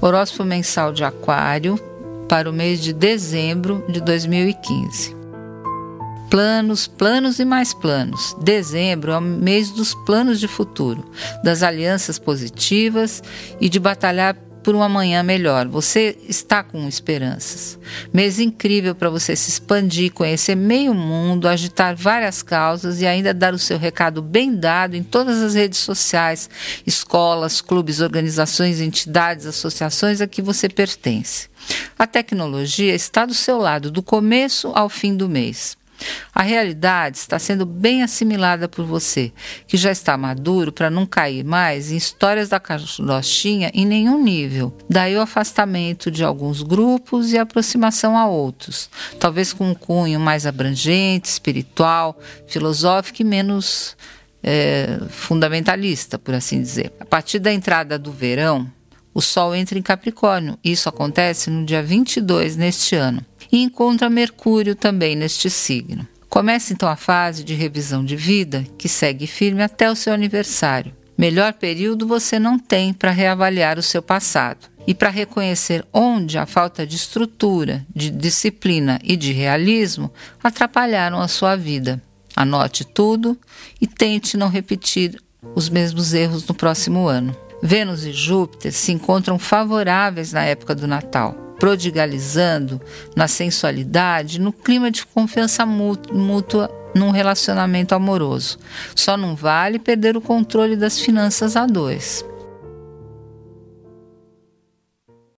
Horóscopo mensal de Aquário para o mês de dezembro de 2015. Planos, planos e mais planos. Dezembro é o mês dos planos de futuro, das alianças positivas e de batalhar por um amanhã melhor. Você está com esperanças. Mês incrível para você se expandir, conhecer meio mundo, agitar várias causas e ainda dar o seu recado bem dado em todas as redes sociais, escolas, clubes, organizações, entidades, associações a que você pertence. A tecnologia está do seu lado do começo ao fim do mês. A realidade está sendo bem assimilada por você, que já está maduro para não cair mais em histórias da carochinha em nenhum nível. Daí o afastamento de alguns grupos e aproximação a outros, talvez com um cunho mais abrangente, espiritual, filosófico e menos é, fundamentalista, por assim dizer. A partir da entrada do verão, o Sol entra em Capricórnio. Isso acontece no dia 22 neste ano e encontra Mercúrio também neste signo. Começa então a fase de revisão de vida, que segue firme até o seu aniversário. Melhor período você não tem para reavaliar o seu passado e para reconhecer onde a falta de estrutura, de disciplina e de realismo atrapalharam a sua vida. Anote tudo e tente não repetir os mesmos erros no próximo ano. Vênus e Júpiter se encontram favoráveis na época do Natal prodigalizando na sensualidade, no clima de confiança mútua num relacionamento amoroso. Só não vale perder o controle das finanças a dois.